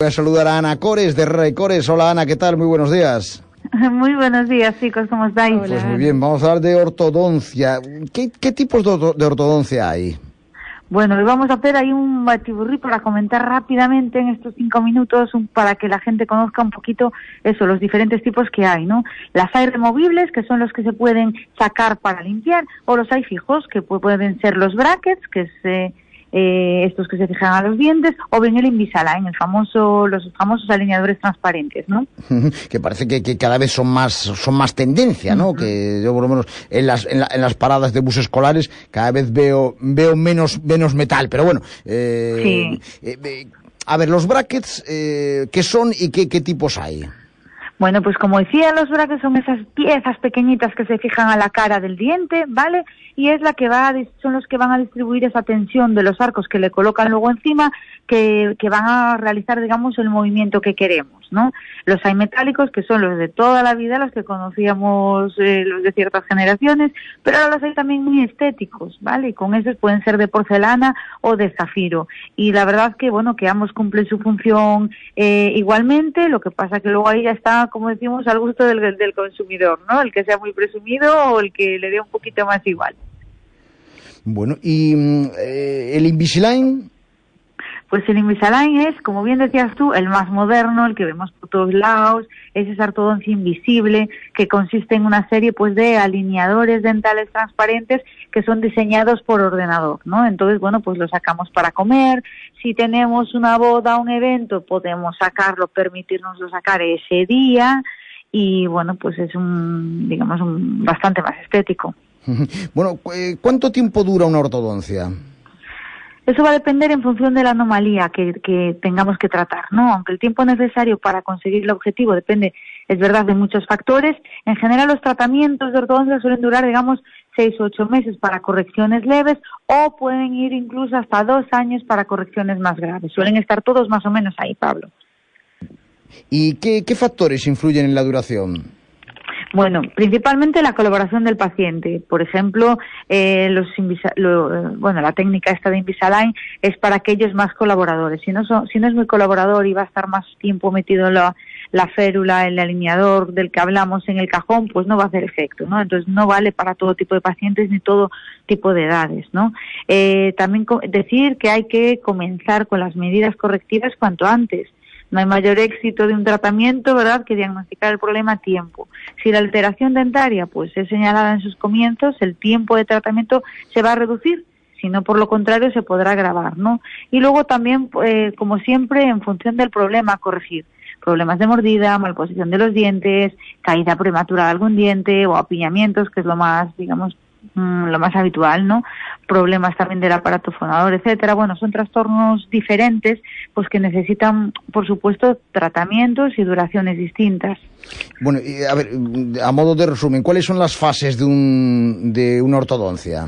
Voy a saludar a Ana Cores de Rey Cores. Hola Ana, ¿qué tal? Muy buenos días. Muy buenos días, chicos, ¿cómo estáis? Pues muy bien, vamos a hablar de ortodoncia. ¿Qué, qué tipos de, orto- de ortodoncia hay? Bueno, hoy vamos a hacer ahí un batiburrí para comentar rápidamente en estos cinco minutos un- para que la gente conozca un poquito eso, los diferentes tipos que hay, ¿no? Las hay removibles, que son los que se pueden sacar para limpiar, o los hay fijos, que pu- pueden ser los brackets, que es eh, estos que se fijan a los dientes, o bien el Invisalign, el famoso, los famosos alineadores transparentes, ¿no? que parece que, que cada vez son más son más tendencia, ¿no? Que yo por lo menos en las en, la- en las paradas de bus escolares cada vez veo veo menos menos metal, pero bueno. eh, Sí. eh, eh, a ver, los brackets, eh, ¿qué son y qué, qué tipos hay? Bueno, pues como decía, los brackets son esas piezas pequeñitas que se fijan a la cara del diente, ¿vale? Y es la que va a, son los que van a distribuir esa tensión de los arcos que le colocan luego encima, que, van a realizar, digamos, el movimiento que queremos, ¿no? Los hay metálicos, que son los de toda la vida, los que conocíamos eh, los de ciertas generaciones, pero ahora los hay también muy estéticos, ¿vale? Y con esos pueden ser de porcelana o de zafiro. Y la verdad que, bueno, que ambos cumplen su función eh, igualmente, lo que pasa que luego ahí ya está, como decimos, al gusto del, del consumidor, ¿no? El que sea muy presumido o el que le dé un poquito más igual. Bueno, y mm, eh, el Invisalign, Pues el Invisalign es, como bien decías tú, el más moderno, el que vemos por todos lados, es esa ortodoncia invisible que consiste en una serie pues de alineadores dentales transparentes que son diseñados por ordenador, ¿no? Entonces, bueno, pues lo sacamos para comer, si tenemos una boda, un evento, podemos sacarlo, permitirnoslo sacar ese día y bueno, pues es un, digamos, un bastante más estético. bueno, eh, ¿cuánto tiempo dura una ortodoncia? Eso va a depender en función de la anomalía que, tengamos que tratar, ¿no? Aunque el tiempo necesario para conseguir el objetivo depende, es verdad, de muchos factores. En general, los tratamientos de ortodoncia suelen durar, digamos, seis o ocho meses para correcciones leves o pueden ir incluso hasta dos años para correcciones más graves. Suelen estar todos más o menos ahí, Pablo. ¿Y qué, qué factores influyen en la duración? Bueno, principalmente la colaboración del paciente. Por ejemplo, eh, los lo- eh, bueno, la técnica esta de Invisalign es para aquellos más colaboradores. Si no, son- si no es muy colaborador y va a estar más tiempo metido la, la férula, el alineador del que hablamos en el cajón, pues no va a hacer efecto, ¿no? Entonces no vale para todo tipo de pacientes ni todo tipo de edades, ¿no? Eh, también decir que hay que comenzar con las medidas correctivas cuanto antes. No hay mayor éxito de un tratamiento, ¿verdad?, que diagnosticar el problema a tiempo. Si la alteración dentaria pues es señalada en sus comienzos, el tiempo de tratamiento se va a reducir, si no por lo contrario se podrá agravar, ¿no? Y luego también, eh, como siempre, en función del problema corregir. Problemas de mordida, malposición de los dientes, caída prematura de algún diente o apiñamientos, que es lo más, digamos, mm, lo más habitual, ¿no? Problemas también del aparato fonador, etcétera. Bueno, son trastornos diferentes, pues que necesitan, por supuesto, tratamientos y duraciones distintas. Bueno, y, a ver, a modo de resumen, ¿cuáles son las fases de, un, de una ortodoncia?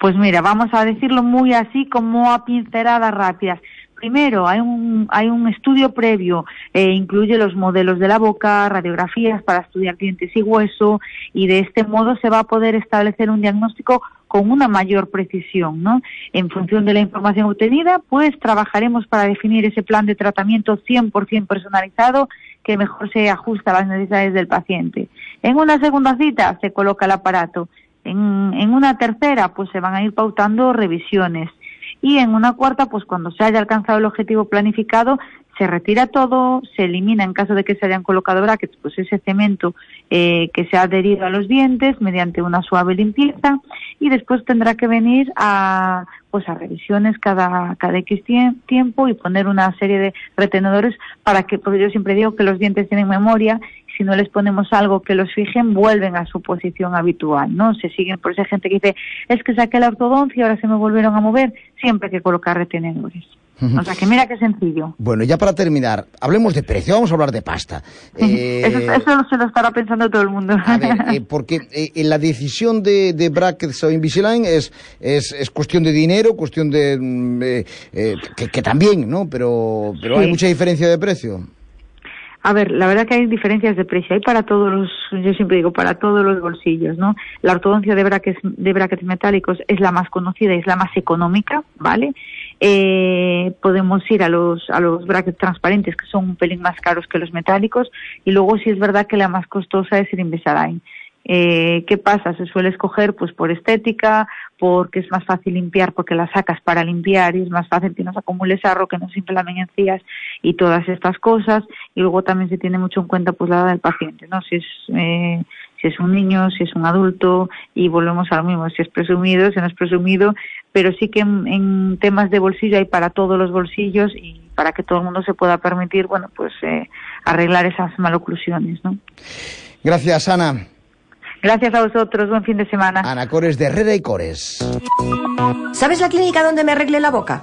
Pues mira, vamos a decirlo muy así como a pinceladas rápidas. Primero, hay un, hay un estudio previo, eh, incluye los modelos de la boca, radiografías para estudiar dientes y hueso, y de este modo se va a poder establecer un diagnóstico con una mayor precisión, ¿no? En función de la información obtenida, pues trabajaremos para definir ese plan de tratamiento 100% personalizado que mejor se ajusta a las necesidades del paciente. En una segunda cita se coloca el aparato. En, en una tercera, pues se van a ir pautando revisiones. Y en una cuarta, pues cuando se haya alcanzado el objetivo planificado, se retira todo, se elimina en caso de que se hayan colocado brackets, pues ese cemento eh, que se ha adherido a los dientes mediante una suave limpieza y después tendrá que venir a pues a revisiones cada, cada X tie- tiempo y poner una serie de retenedores para que, porque yo siempre digo que los dientes tienen memoria si no les ponemos algo que los fijen, vuelven a su posición habitual, ¿no? Se siguen, por esa gente que dice, es que saqué la ortodoncia y ahora se me volvieron a mover, siempre hay que colocar retenedores. O sea que mira qué sencillo. Bueno, ya para terminar, hablemos de precio, vamos a hablar de pasta. Eh, Eso, eso se lo estará pensando todo el mundo. a ver, eh, porque eh, en la decisión de, de brackets o Invisalign es, es, es cuestión de dinero, cuestión de... mm, eh, eh, que, que también, ¿no? Pero, pero hay mucha diferencia de precio. A ver, la verdad que hay diferencias de precio. Hay para todos los, yo siempre digo, para todos los bolsillos, ¿no? La ortodoncia de brackets, de brackets metálicos es la más conocida y es la más económica, ¿vale? Eh, podemos ir a los, a los brackets transparentes, que son un pelín más caros que los metálicos, y luego sí es verdad que la más costosa es el Invisalign. Eh, ¿Qué pasa? Se suele escoger pues por estética, porque es más fácil limpiar, porque la sacas para limpiar y es más fácil que no se acumule sarro, que no se inflamen encías y todas estas cosas. Y luego también se tiene mucho en cuenta pues la edad del paciente, ¿no? Si es eh, si es un niño, si es un adulto y volvemos a lo mismo, si es presumido, si no es presumido, pero sí que en, temas de bolsillo hay para todos los bolsillos y para que todo el mundo se pueda permitir, bueno, pues eh, arreglar esas maloclusiones, ¿no? Gracias, Ana. Gracias a vosotros, buen fin de semana. Ana Cores de Herrera y Cores. ¿Sabes la clínica donde me arreglé la boca?